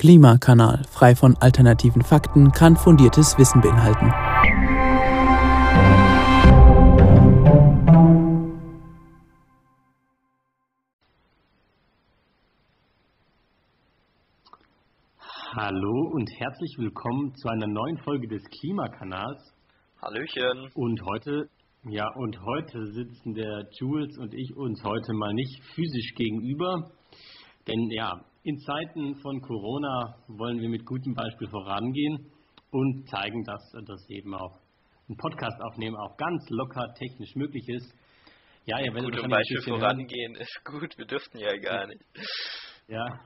Klimakanal, frei von alternativen Fakten, kann fundiertes Wissen beinhalten. Hallo und herzlich willkommen zu einer neuen Folge des Klimakanals. Hallöchen. Und heute, ja, und heute sitzen der Jules und ich uns heute mal nicht physisch gegenüber, denn ja, in Zeiten von Corona wollen wir mit gutem Beispiel vorangehen und zeigen, dass das eben auch ein Podcast aufnehmen auch ganz locker technisch möglich ist. Ja, ihr werdet Gutem Beispiel vorangehen hören. ist gut, wir dürften ja gar nicht. Ja.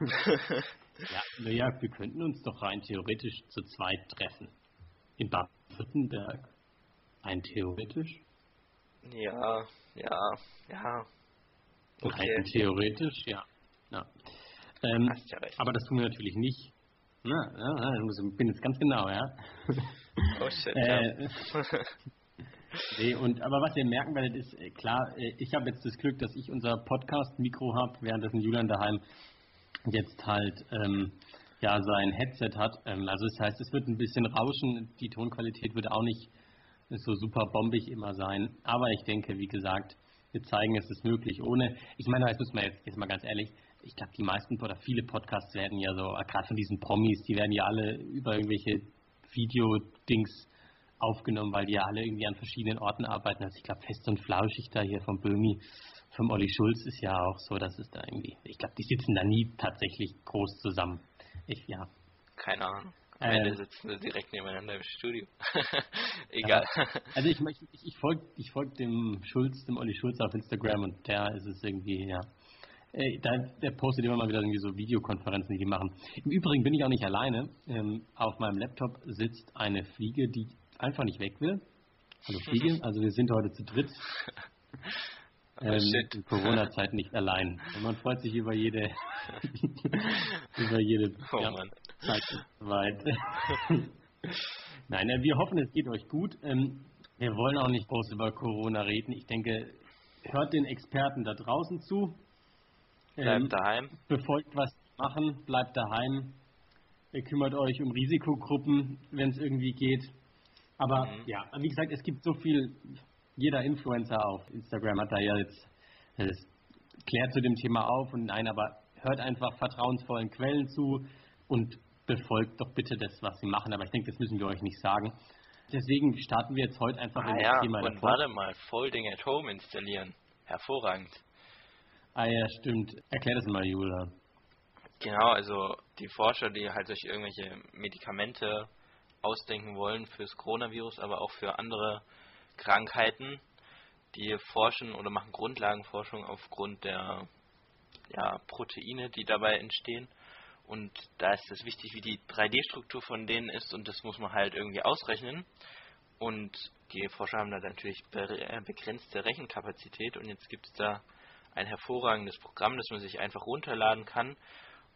ja, naja, wir könnten uns doch rein theoretisch zu zweit treffen. In Baden-Württemberg. Rein theoretisch? Ja, ja, ja. Okay. Rein theoretisch, ja. ja. Ähm, Hast ja recht. Aber das tun wir natürlich nicht. Na, na, ich bin jetzt ganz genau, ja. Oh shit, äh, nee, und, aber was ihr merken werdet, ist äh, klar, äh, ich habe jetzt das Glück, dass ich unser Podcast-Mikro habe, währenddessen Julian daheim jetzt halt ähm, ja sein Headset hat. Ähm, also das heißt, es wird ein bisschen rauschen, die Tonqualität wird auch nicht so super bombig immer sein. Aber ich denke, wie gesagt, wir zeigen, es ist möglich. Ohne, ich meine, das müssen wir jetzt, jetzt mal ganz ehrlich, ich glaube, die meisten oder viele Podcasts werden ja so, gerade von diesen Promis, die werden ja alle über irgendwelche Video-Dings aufgenommen, weil die ja alle irgendwie an verschiedenen Orten arbeiten. Also ich glaube, fest und flauschig da hier vom Böhmi, vom Olli Schulz ist ja auch so, dass es da irgendwie, ich glaube, die sitzen da nie tatsächlich groß zusammen. Ich, ja. Keine Ahnung. Am Ende ähm, sitzen direkt nebeneinander im Studio. Egal. Ja. Also ich, ich, ich folge ich folg dem Schulz, dem Olli Schulz auf Instagram und der ist es irgendwie, ja, äh, da, der postet immer mal wieder irgendwie so Videokonferenzen, die die machen. Im Übrigen bin ich auch nicht alleine. Ähm, auf meinem Laptop sitzt eine Fliege, die einfach nicht weg will. Hallo Fliege, also wir sind heute zu dritt. Oh, ähm, in Corona-Zeit nicht allein. Und man freut sich über jede über jede oh, ja, Zeit weit. Nein, äh, wir hoffen, es geht euch gut. Ähm, wir wollen auch nicht groß über Corona reden. Ich denke, hört den Experten da draußen zu. Bleibt ähm, daheim. Befolgt, was machen, bleibt daheim. Ihr kümmert euch um Risikogruppen, wenn es irgendwie geht. Aber mhm. ja, wie gesagt, es gibt so viel, jeder Influencer auf Instagram hat da ja jetzt, das klärt zu dem Thema auf und nein, aber hört einfach vertrauensvollen Quellen zu und befolgt doch bitte das, was sie machen. Aber ich denke, das müssen wir euch nicht sagen. Deswegen starten wir jetzt heute einfach ah, in das ja, Thema. Und davor. warte mal, Folding at Home installieren. Hervorragend. Ah ja, stimmt. Erklär das mal, Jula. Genau, also die Forscher, die halt sich irgendwelche Medikamente ausdenken wollen fürs Coronavirus, aber auch für andere Krankheiten, die forschen oder machen Grundlagenforschung aufgrund der ja, Proteine, die dabei entstehen. Und da ist es wichtig, wie die 3D-Struktur von denen ist und das muss man halt irgendwie ausrechnen. Und die Forscher haben da natürlich begrenzte Rechenkapazität und jetzt gibt es da ein hervorragendes Programm, das man sich einfach runterladen kann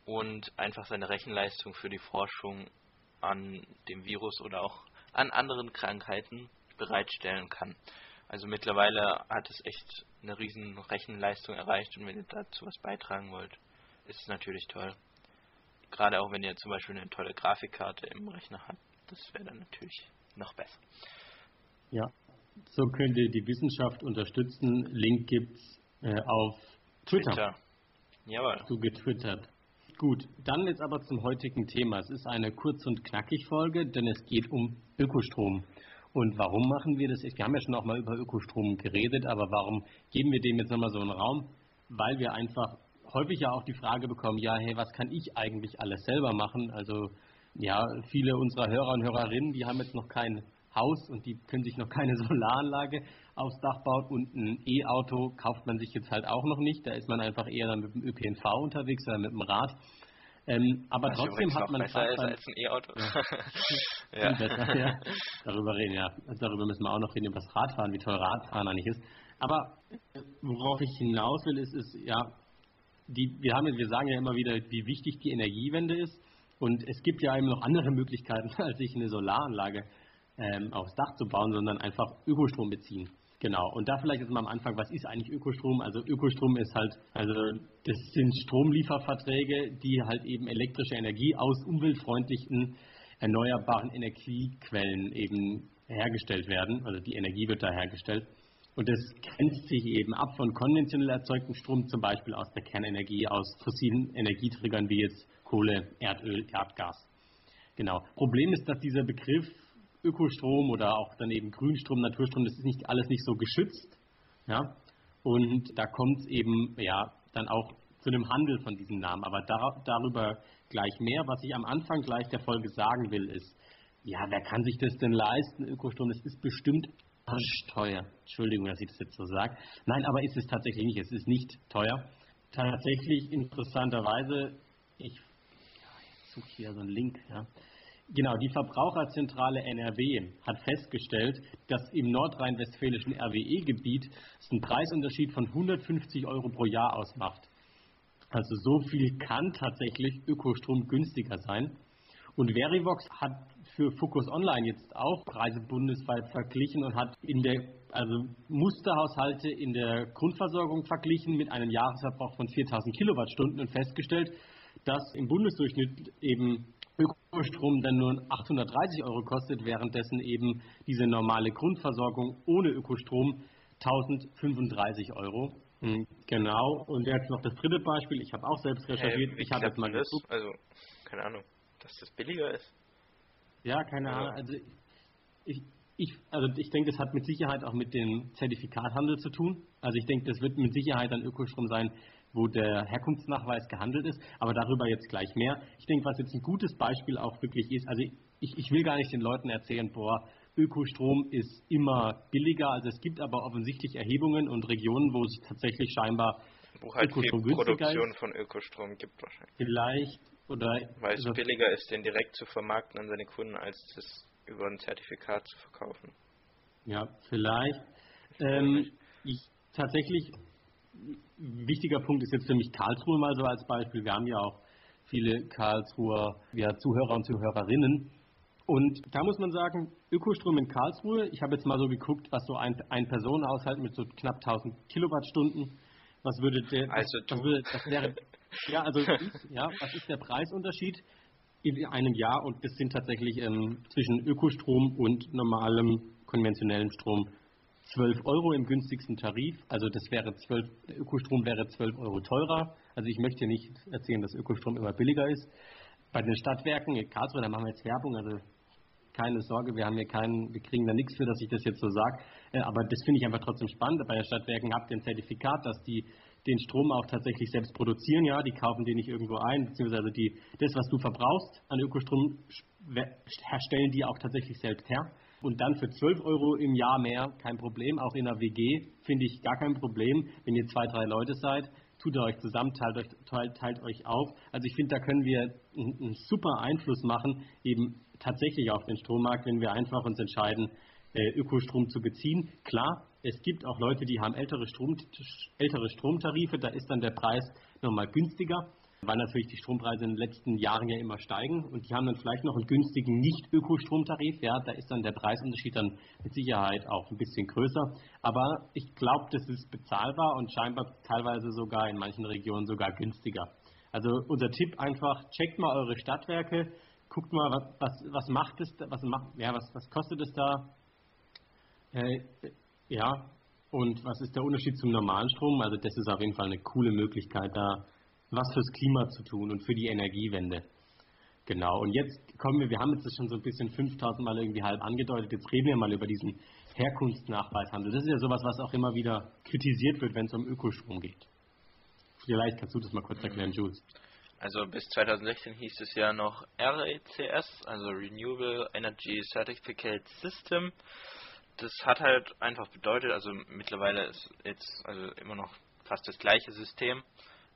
und einfach seine Rechenleistung für die Forschung an dem Virus oder auch an anderen Krankheiten bereitstellen kann. Also mittlerweile hat es echt eine riesen Rechenleistung erreicht und wenn ihr dazu was beitragen wollt, ist es natürlich toll. Gerade auch wenn ihr zum Beispiel eine tolle Grafikkarte im Rechner habt, das wäre dann natürlich noch besser. Ja, so könnt ihr die Wissenschaft unterstützen. Link gibt's äh, auf Twitter. Twitter. Jawohl. Du getwittert. Gut, dann jetzt aber zum heutigen Thema. Es ist eine kurz und knackig Folge, denn es geht um Ökostrom. Und warum machen wir das? Wir haben ja schon auch mal über Ökostrom geredet, aber warum geben wir dem jetzt nochmal so einen Raum? Weil wir einfach häufig ja auch die Frage bekommen, ja, hey, was kann ich eigentlich alles selber machen? Also ja, viele unserer Hörer und Hörerinnen, die haben jetzt noch kein Haus und die können sich noch keine Solaranlage aufs Dach bauen und ein E-Auto kauft man sich jetzt halt auch noch nicht. Da ist man einfach eher dann mit dem ÖPNV unterwegs oder mit dem Rad. Ähm, aber Was trotzdem hat man besser ist als ein E-Auto. Ja. ja. Ja. Darüber reden, ja. Darüber müssen wir auch noch reden, über das Radfahren, wie toll Radfahren eigentlich ist. Aber äh, worauf ich hinaus will, ist, ist ja, die, wir, haben, wir sagen ja immer wieder, wie wichtig die Energiewende ist. Und es gibt ja eben noch andere Möglichkeiten, als sich eine Solaranlage ähm, aufs Dach zu bauen, sondern einfach Ökostrom beziehen. Genau, und da vielleicht jetzt mal am Anfang, was ist eigentlich Ökostrom? Also Ökostrom ist halt, also das sind Stromlieferverträge, die halt eben elektrische Energie aus umweltfreundlichen erneuerbaren Energiequellen eben hergestellt werden. Also die Energie wird da hergestellt. Und das grenzt sich eben ab von konventionell erzeugtem Strom, zum Beispiel aus der Kernenergie, aus fossilen Energieträgern wie jetzt Kohle, Erdöl, Erdgas. Genau. Problem ist, dass dieser Begriff Ökostrom oder auch daneben Grünstrom, Naturstrom, das ist nicht alles nicht so geschützt. Ja? Und da kommt es eben ja dann auch zu einem Handel von diesen Namen. Aber dar darüber gleich mehr. Was ich am Anfang gleich der Folge sagen will, ist, ja, wer kann sich das denn leisten, Ökostrom? Das ist bestimmt teuer. Entschuldigung, dass ich das jetzt so sage. Nein, aber ist es tatsächlich nicht. Es ist nicht teuer. Tatsächlich interessanterweise, ich, ja, jetzt suche hier so einen Link, ja. Genau, die Verbraucherzentrale NRW hat festgestellt, dass im nordrhein-westfälischen RWE-Gebiet es einen Preisunterschied von 150 Euro pro Jahr ausmacht. Also so viel kann tatsächlich Ökostrom günstiger sein. Und Verivox hat für Focus Online jetzt auch Preise bundesweit verglichen und hat in der also Musterhaushalte in der Grundversorgung verglichen mit einem Jahresverbrauch von 4000 Kilowattstunden und festgestellt, dass im Bundesdurchschnitt eben Ökostrom dann nur 830 Euro kostet, währenddessen eben diese normale Grundversorgung ohne Ökostrom 1035 Euro. Hm, genau. Und jetzt noch das dritte Beispiel. Ich habe auch selbst recherchiert. Hey, ich habe jetzt mal das? Also, keine Ahnung, dass das billiger ist. Ja, keine Ahnung. Also ich, ich, also ich denke, das hat mit Sicherheit auch mit dem Zertifikathandel zu tun. Also ich denke, das wird mit Sicherheit ein Ökostrom sein, wo der Herkunftsnachweis gehandelt ist, aber darüber jetzt gleich mehr. Ich denke, was jetzt ein gutes Beispiel auch wirklich ist, also ich, ich will gar nicht den Leuten erzählen, boah, Ökostrom ist immer billiger, also es gibt aber offensichtlich Erhebungen und Regionen, wo es tatsächlich scheinbar wo halt Ökostrom viel Produktion ist. von Ökostrom gibt wahrscheinlich. Vielleicht oder weil es billiger ist, den direkt zu vermarkten an seine Kunden, als das über ein Zertifikat zu verkaufen. Ja, vielleicht. Ähm, ich tatsächlich wichtiger Punkt ist jetzt für mich Karlsruhe mal so als Beispiel. Wir haben ja auch viele Karlsruher ja, Zuhörer und Zuhörerinnen. Und da muss man sagen, Ökostrom in Karlsruhe, ich habe jetzt mal so geguckt, was so ein, ein Personenhaushalt mit so knapp 1000 Kilowattstunden, was würde der, also was würde, das wäre, ja, also, ja, was ist der Preisunterschied in einem Jahr? Und das sind tatsächlich ähm, zwischen Ökostrom und normalem konventionellem Strom 12 Euro im günstigsten Tarif. Also das wäre 12, Ökostrom wäre 12 Euro teurer. Also ich möchte nicht erzählen, dass Ökostrom immer billiger ist. Bei den Stadtwerken in Karlsruhe, da machen wir jetzt Werbung, also keine Sorge, wir haben hier keinen, wir kriegen da nichts für, dass ich das jetzt so sage. Äh, aber das finde ich einfach trotzdem spannend. Bei den Stadtwerken habt ihr ein Zertifikat, dass die den Strom auch tatsächlich selbst produzieren, ja, die kaufen den nicht irgendwo ein, beziehungsweise die, das, was du verbrauchst an Ökostrom, stellen die auch tatsächlich selbst her. Und dann für 12 Euro im Jahr mehr, kein Problem. Auch in der WG finde ich gar kein Problem. Wenn ihr zwei, drei Leute seid, tut ihr euch zusammen, teilt euch, teilt, teilt euch auf. Also ich finde, da können wir einen, einen, super Einfluss machen, eben tatsächlich auf den Strommarkt, wenn wir einfach uns entscheiden, äh, Ökostrom zu beziehen. Klar, es gibt auch Leute, die haben ältere, Strom, ältere Stromtarife, da ist dann der Preis nochmal günstiger weil natürlich die Strompreise in den letzten Jahren ja immer steigen und die haben dann vielleicht noch einen günstigen Nicht-Ökostromtarif. Ja, da ist dann der Preisunterschied dann mit Sicherheit auch ein bisschen größer. Aber ich glaube, das ist bezahlbar und scheinbar teilweise sogar in manchen Regionen sogar günstiger. Also unser Tipp einfach, checkt mal eure Stadtwerke, guckt mal, was, was, was macht es, was macht, ja, was, was kostet es da? Äh, ja, und was ist der Unterschied zum normalen Strom? Also das ist auf jeden Fall eine coole Möglichkeit, da was fürs Klima zu tun und für die Energiewende. Genau, und jetzt kommen wir, wir haben jetzt schon so ein bisschen 5000 Mal irgendwie halb angedeutet, jetzt reden wir mal über diesen Herkunftsnachweishandel. Das ist ja sowas, was auch immer wieder kritisiert wird, wenn es um Ökostrom geht. Vielleicht kannst du das mal kurz erklären, Jules. Also bis 2016 hieß es ja noch RECS, also Renewable Energy Certificate System. Das hat halt einfach bedeutet, also mittlerweile ist jetzt also immer noch fast das gleiche System,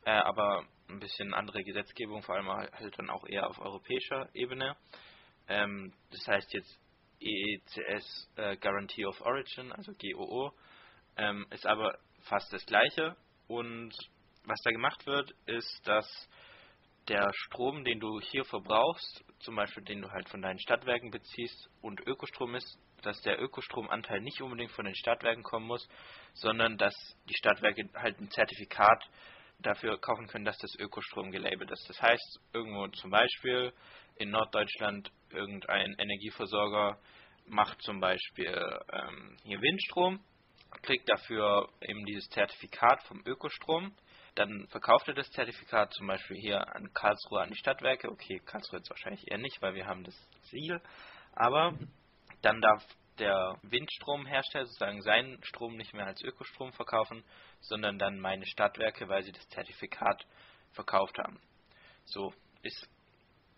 äh, aber ein bisschen andere Gesetzgebung, vor allem halt dann auch eher auf europäischer Ebene. Ähm, das heißt jetzt EECS äh, Guarantee of Origin, also GOO, ähm, ist aber fast das gleiche und was da gemacht wird, ist, dass der Strom, den du hier verbrauchst, zum Beispiel den du halt von deinen Stadtwerken beziehst und Ökostrom ist, dass der Ökostromanteil nicht unbedingt von den Stadtwerken kommen muss, sondern dass die Stadtwerke halt ein Zertifikat dafür kaufen können, dass das Ökostrom gelabelt ist. Das heißt, irgendwo zum Beispiel in Norddeutschland irgendein Energieversorger macht zum Beispiel ähm, hier Windstrom, kriegt dafür eben dieses Zertifikat vom Ökostrom, dann verkauft er das Zertifikat zum Beispiel hier an Karlsruhe an die Stadtwerke. Okay, Karlsruhe jetzt wahrscheinlich eher nicht, weil wir haben das Siegel. Aber dann darf der Windstromhersteller sozusagen seinen Strom nicht mehr als Ökostrom verkaufen, sondern dann meine Stadtwerke, weil sie das Zertifikat verkauft haben. So ist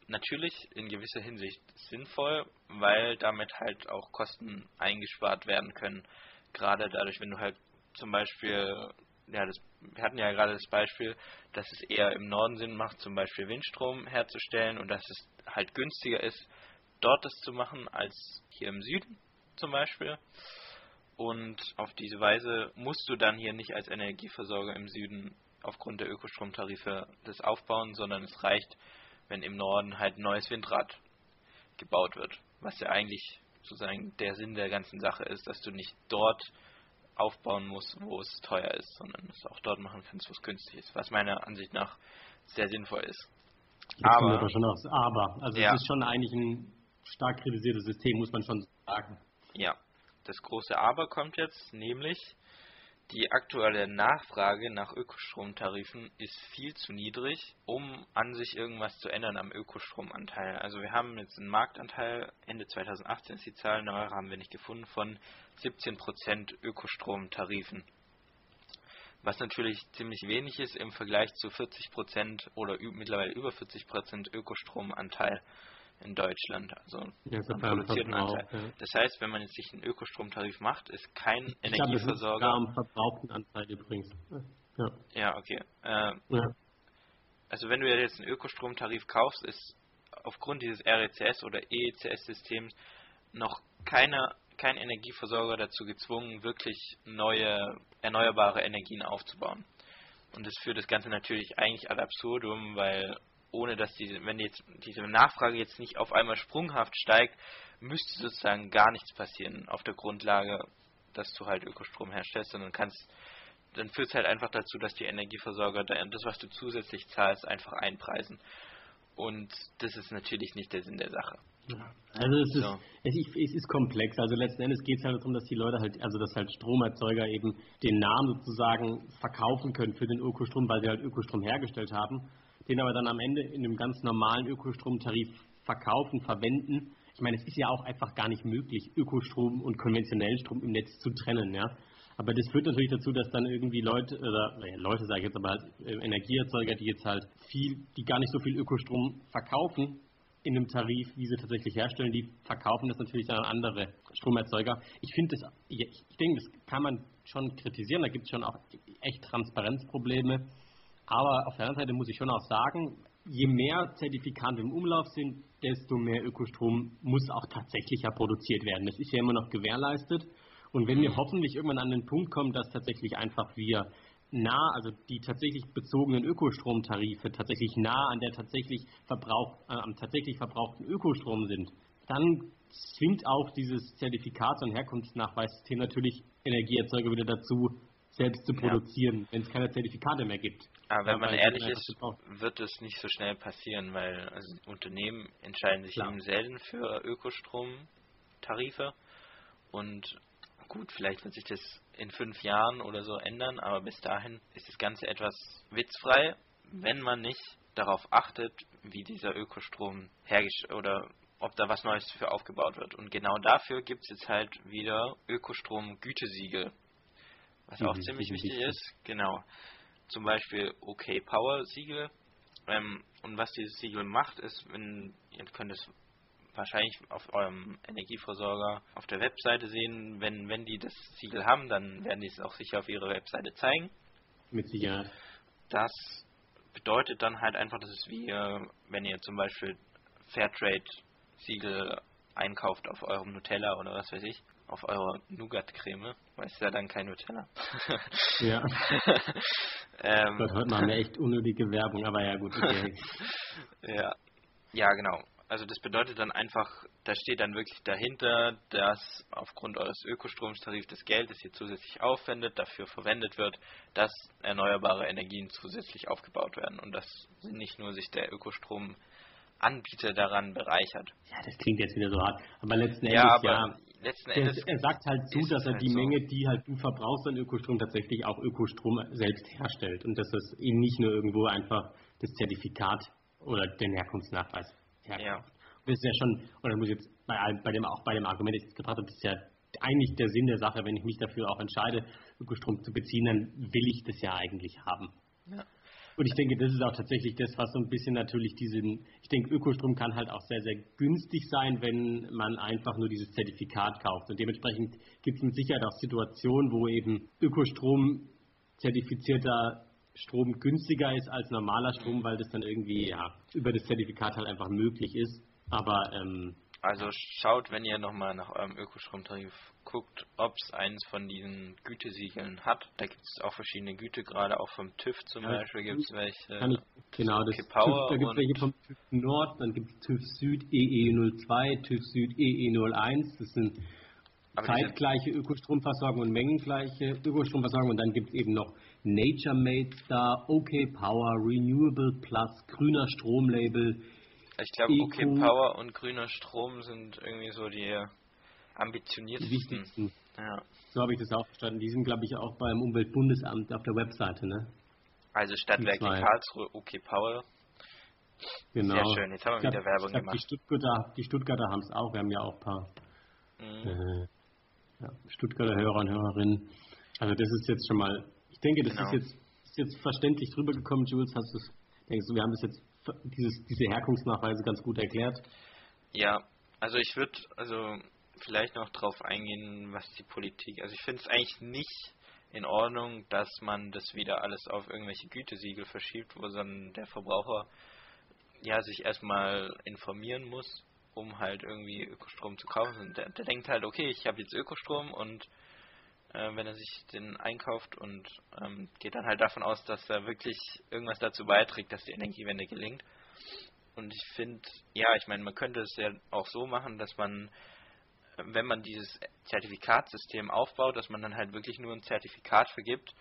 natürlich in gewisser Hinsicht sinnvoll, weil damit halt auch Kosten eingespart werden können. Gerade dadurch, wenn du halt zum Beispiel, ja, das, wir hatten ja gerade das Beispiel, dass es eher im Norden Sinn macht, zum Beispiel Windstrom herzustellen und dass es halt günstiger ist, dort das zu machen, als hier im Süden zum Beispiel. Und auf diese Weise musst du dann hier nicht als Energieversorger im Süden aufgrund der Ökostromtarife das aufbauen, sondern es reicht, wenn im Norden halt ein neues Windrad gebaut wird. Was ja eigentlich sozusagen der Sinn der ganzen Sache ist, dass du nicht dort aufbauen musst, wo es teuer ist, sondern es auch dort machen kannst, wo es günstig ist. Was meiner Ansicht nach sehr sinnvoll ist. Jetzt aber, schon aufs Aber. Also ja. es ist schon eigentlich ein stark kritisiertes System, muss man schon sagen. Ja, das große Aber kommt jetzt, nämlich die aktuelle Nachfrage nach Ökostromtarifen ist viel zu niedrig, um an sich irgendwas zu ändern am Ökostromanteil. Also wir haben jetzt einen Marktanteil, Ende 2018 ist die Zahl, neuere haben wir nicht gefunden, von 17% Ökostromtarifen. Was natürlich ziemlich wenig ist im Vergleich zu 40% oder mittlerweile über 40% Ökostromanteil in Deutschland, also ja, am produzierten Anteil. Ja. Das heißt, wenn man jetzt sich einen Ökostromtarif macht, ist kein ich Energieversorger. Glaube, am verbrauchten Anteil übrigens. Ja, ja okay. Äh, ja. Also wenn du jetzt einen Ökostromtarif kaufst, ist aufgrund dieses RECS oder EECS-Systems noch keine, kein Energieversorger dazu gezwungen, wirklich neue erneuerbare Energien aufzubauen. Und das führt das Ganze natürlich eigentlich ad absurdum, weil ohne dass diese, wenn jetzt diese Nachfrage jetzt nicht auf einmal sprunghaft steigt, müsste sozusagen gar nichts passieren auf der Grundlage, dass du halt Ökostrom herstellst, sondern kannst, dann führt es halt einfach dazu, dass die Energieversorger das, was du zusätzlich zahlst, einfach einpreisen. Und das ist natürlich nicht der Sinn der Sache. Also es, so. ist, es, ist komplex. Also letzten Endes geht es halt darum, dass die Leute halt, also dass halt Stromerzeuger eben den Namen sozusagen verkaufen können für den Ökostrom, weil sie halt Ökostrom hergestellt haben den aber dann am Ende in einem ganz normalen Ökostromtarif verkaufen, verwenden. Ich meine, es ist ja auch einfach gar nicht möglich, Ökostrom und konventionellen Strom im Netz zu trennen, ja. Aber das führt natürlich dazu, dass dann irgendwie Leute, oder äh, Leute sage ich jetzt aber halt, äh, Energieerzeuger, die jetzt halt viel, die gar nicht so viel Ökostrom verkaufen in einem Tarif, wie sie tatsächlich herstellen, die verkaufen das natürlich dann an andere Stromerzeuger. Ich finde das, ich denke, das kann man schon kritisieren, da gibt es schon auch echt Transparenzprobleme. Aber auf der anderen Seite muss ich schon auch sagen, je mehr Zertifikate im Umlauf sind, desto mehr Ökostrom muss auch tatsächlich ja produziert werden. Das ist ja immer noch gewährleistet. Und wenn wir hoffentlich irgendwann an den Punkt kommen, dass tatsächlich einfach wir nah, also die tatsächlich bezogenen Ökostromtarife tatsächlich nah an der tatsächlich Verbrauch, äh, am tatsächlich verbrauchten Ökostrom sind, dann zwingt auch dieses Zertifikats- und Herkunftsnachweissystem natürlich Energieerzeuger wieder dazu, selbst zu produzieren, ja. wenn es keine Zertifikate mehr gibt. Aber wenn man ehrlich ist, wird es nicht so schnell passieren, weil also Unternehmen entscheiden sich Klar. eben selten für Ökostromtarife und gut, vielleicht wird sich das in fünf Jahren oder so ändern, aber bis dahin ist das Ganze etwas witzfrei, wenn man nicht darauf achtet, wie dieser Ökostrom hergestellt oder ob da was Neues für aufgebaut wird. Und genau dafür gibt es jetzt halt wieder Ökostrom-Gütesiegel was auch mhm, ziemlich wichtig ist. Genau. Zum Beispiel OK Power Siegel. Ähm, und was dieses Siegel macht, ist, wenn ihr könnt es wahrscheinlich auf eurem Energieversorger auf der Webseite sehen, wenn, wenn die das Siegel haben, dann werden die es auch sicher auf ihrer Webseite zeigen. Mit Sicherheit. Das bedeutet dann halt einfach, dass es wie, wenn ihr zum Beispiel Fairtrade Siegel einkauft auf eurem Nutella oder was weiß ich, auf eurer Nougat-Creme, weil es ist ja dann kein Nutella. ja. ähm, Gott, heute machen wir echt unnötige Werbung, aber ja gut, okay. ja. ja, genau. Also das bedeutet dann einfach, da steht dann wirklich dahinter, dass aufgrund eures Ökostromtarifs das Geld, das ihr zusätzlich aufwendet, dafür verwendet wird, dass erneuerbare Energien zusätzlich aufgebaut werden. Und das nicht nur sich der Ökostromanbieter daran bereichert. Ja, das klingt jetzt wieder so hart. Aber letzten Endes, ja, aber ja letzten Endes er sagt halt zu, dass er halt die so. Menge, die halt du verbrauchst an Ökostrom, tatsächlich auch Ökostrom selbst herstellt. Und dass es eben nicht nur irgendwo einfach das Zertifikat oder den Herkunftsnachweis herkommt. Ja. Das ist ja schon, oder muss ich jetzt bei, bei dem, auch bei dem Argument, das ich jetzt gebracht habe, das ist ja eigentlich der Sinn der Sache, wenn ich mich dafür auch entscheide, Ökostrom zu beziehen, dann will ich das ja eigentlich haben. Ja. Und ich denke, das ist auch tatsächlich das, was so ein bisschen natürlich diesen, ich denke, Ökostrom kann halt auch sehr, sehr günstig sein, wenn man einfach nur dieses Zertifikat kauft. Und dementsprechend gibt es mit Sicherheit auch Situationen, wo eben Ökostrom zertifizierter Strom günstiger ist als normaler Strom, weil das dann irgendwie ja, über das Zertifikat halt einfach möglich ist. Aber ähm, also schaut, wenn ihr nochmal nach eurem Ökostromtarif guckt, ob es eins von diesen Gütesiegeln hat. Da gibt es auch verschiedene Gütegrade, auch vom TÜV zum ja, Beispiel gibt es welche. Kann ich, genau, das TÜV, da gibt es welche vom TÜV Nord, dann gibt es TÜV Süd EE02, TÜV Süd EE01. Das sind zeitgleiche Ökostromversorgung und mengengleiche Ökostromversorgung. Und dann gibt es eben noch Nature Made Star, OK Power, Renewable Plus, grüner Stromlabel. Ich glaube, OK Power und grüner Strom sind irgendwie so die ambitioniertesten. Die wichtigsten. Ja. So habe ich das auch verstanden. Die sind, glaube ich, auch beim Umweltbundesamt auf der Webseite, ne? Also Stadtwerke Karlsruhe, OK Power. Genau. Sehr schön, jetzt haben wir glaub, wieder Werbung glaub, gemacht. Die Stuttgarter, die Stuttgarter haben es auch, wir haben ja auch ein paar mhm. äh, Stuttgarter Hörer und Hörerinnen. Also das ist jetzt schon mal, ich denke, das genau. ist, jetzt, ist jetzt verständlich drüber gekommen, Jules, hast du denkst du, wir haben das jetzt, dieses, diese Herkunftsnachweise ganz gut erklärt? Ja, also ich würde, also vielleicht noch darauf eingehen, was die Politik, also ich finde es eigentlich nicht in Ordnung, dass man das wieder alles auf irgendwelche Gütesiegel verschiebt, wo dann der Verbraucher ja sich erstmal informieren muss um halt irgendwie Ökostrom zu kaufen. Der, der denkt halt, okay, ich habe jetzt Ökostrom und äh, wenn er sich den einkauft und ähm, geht dann halt davon aus, dass er wirklich irgendwas dazu beiträgt, dass die Energiewende gelingt. Und ich finde, ja, ich meine, man könnte es ja auch so machen, dass man, wenn man dieses Zertifikatsystem aufbaut, dass man dann halt wirklich nur ein Zertifikat vergibt,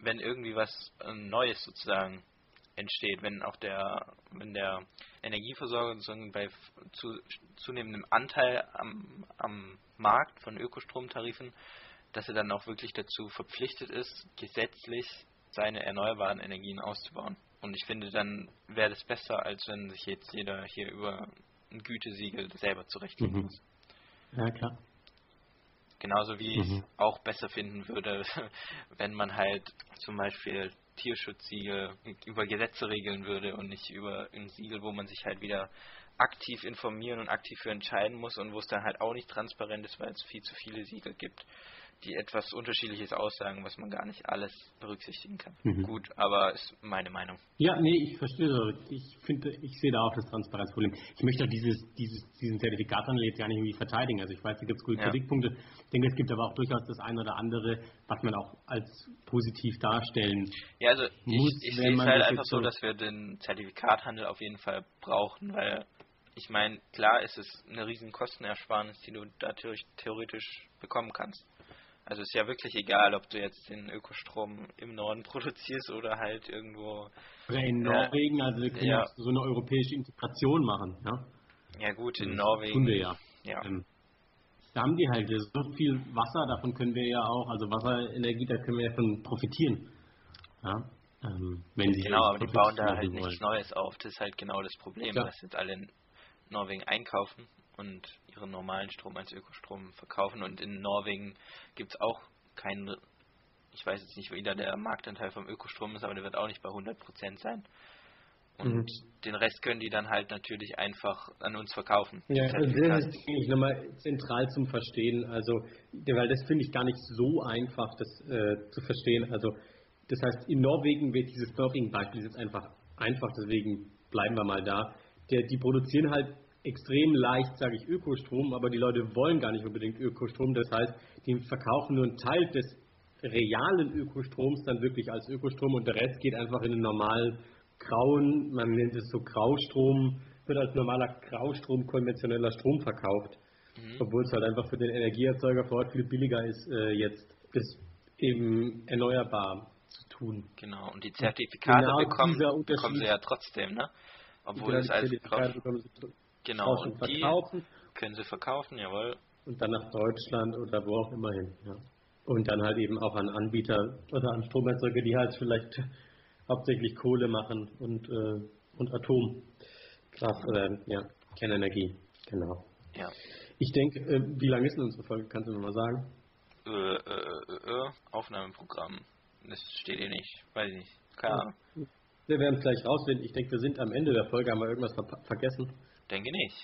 wenn irgendwie was äh, Neues sozusagen entsteht, wenn auch der, wenn der Energieversorger sozusagen bei zu, zunehmendem Anteil am, am Markt von Ökostromtarifen, dass er dann auch wirklich dazu verpflichtet ist, gesetzlich seine erneuerbaren Energien auszubauen. Und ich finde, dann wäre das besser, als wenn sich jetzt jeder hier über ein Gütesiegel selber zurechtlegen mhm. muss. Ja, klar. Genauso wie mhm. ich auch besser finden würde, wenn man halt zum Beispiel Tierschutzsiegel über Gesetze regeln würde und nicht über ein Siegel, wo man sich halt wieder aktiv informieren und aktiv für entscheiden muss und wo es dann halt auch nicht transparent ist, weil es viel zu viele Siegel gibt die etwas Unterschiedliches aussagen, was man gar nicht alles berücksichtigen kann. Mhm. Gut, aber ist meine Meinung. Ja, nee, ich verstehe. Ich finde, ich sehe da auch das Transparenzproblem. Ich möchte auch dieses, dieses, diesen Zertifikathandel jetzt gar nicht irgendwie verteidigen. Also ich weiß, da gibt es gute ja. Kritikpunkte. Ich denke, es gibt aber auch durchaus das eine oder andere, was man auch als positiv darstellen Ja, also muss, ich, ich sehe es halt einfach so, dass wir den Zertifikathandel auf jeden Fall brauchen, weil ich meine, klar ist es eine riesen Kostenersparnis, die du da theoretisch bekommen kannst. Also ist ja wirklich egal, ob du jetzt den Ökostrom im Norden produzierst oder halt irgendwo. Oder in Norwegen, also wir können ja so eine europäische Integration machen, ja. Ja gut, in Norwegen. Tun wir ja. ja. Ähm, da haben die halt so viel Wasser, davon können wir ja auch, also Wasserenergie, da können wir ja von profitieren. Ja. Ähm, wenn sie genau, aber die bauen da halt nichts Neues auf. Das ist halt genau das Problem, ja. dass jetzt alle in Norwegen einkaufen und ihren normalen Strom als Ökostrom verkaufen. Und in Norwegen gibt es auch keinen, ich weiß jetzt nicht, wie da der Marktanteil vom Ökostrom ist, aber der wird auch nicht bei 100% sein. Und mhm. den Rest können die dann halt natürlich einfach an uns verkaufen. Ja, das, also ist eigentlich nochmal zentral zum Verstehen. Also, weil das finde ich gar nicht so einfach, das äh, zu verstehen. Also, das heißt, in Norwegen wird dieses Burping-Beispiel jetzt einfach einfach, deswegen bleiben wir mal da. Der, die produzieren halt extrem leicht, sage ich, Ökostrom, aber die Leute wollen gar nicht unbedingt Ökostrom. Das heißt, die verkaufen nur einen Teil des realen Ökostroms dann wirklich als Ökostrom und der Rest geht einfach in den normalen grauen, man nennt es so Graustrom, wird als normaler Graustrom konventioneller Strom verkauft. Mhm. Obwohl es halt einfach für den Energieerzeuger vor Ort viel billiger ist, äh, jetzt das eben erneuerbar zu tun. Genau, und die Zertifikate genau bekommen, bekommen sie ja trotzdem, ne? Obwohl es als Genau, und die verkaufen. können sie verkaufen, jawohl. Und dann nach Deutschland oder wo auch immer hin, ja. Und dann halt eben auch an Anbieter oder an Stromerzeuger, die halt vielleicht hauptsächlich Kohle machen und, äh, und Atomkraft oder ja, Kernenergie, genau. Ja. Ich denke, äh, wie lange ist denn unsere Folge? Kannst du nochmal sagen? Äh, äh, äh, Aufnahmeprogramm. Das steht hier nicht. Weiß ich nicht. Keine Ahnung. Wir werden es gleich rausfinden. Ich denke, wir sind am Ende der Folge. Haben wir irgendwas ver vergessen? Denke nicht.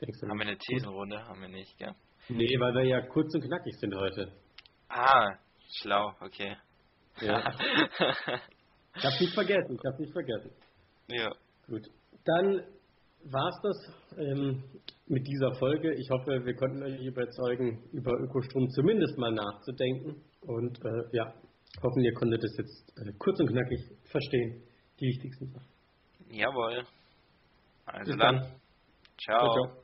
Denkst du haben wir eine Thesenrunde? Haben wir nicht, gell? Nee, weil wir ja kurz und knackig sind heute. Ah, schlau, okay. Ja. ich hab's nicht vergessen, ich hab's nicht vergessen. Ja. Gut. Dann war's das ähm, mit dieser Folge. Ich hoffe, wir konnten euch überzeugen, über Ökostrom zumindest mal nachzudenken. Und äh, ja, hoffen, ihr konntet es jetzt äh, kurz und knackig verstehen. Die wichtigsten Sachen. Jawohl. Also Bis dann. dann. ciao. ciao, ciao.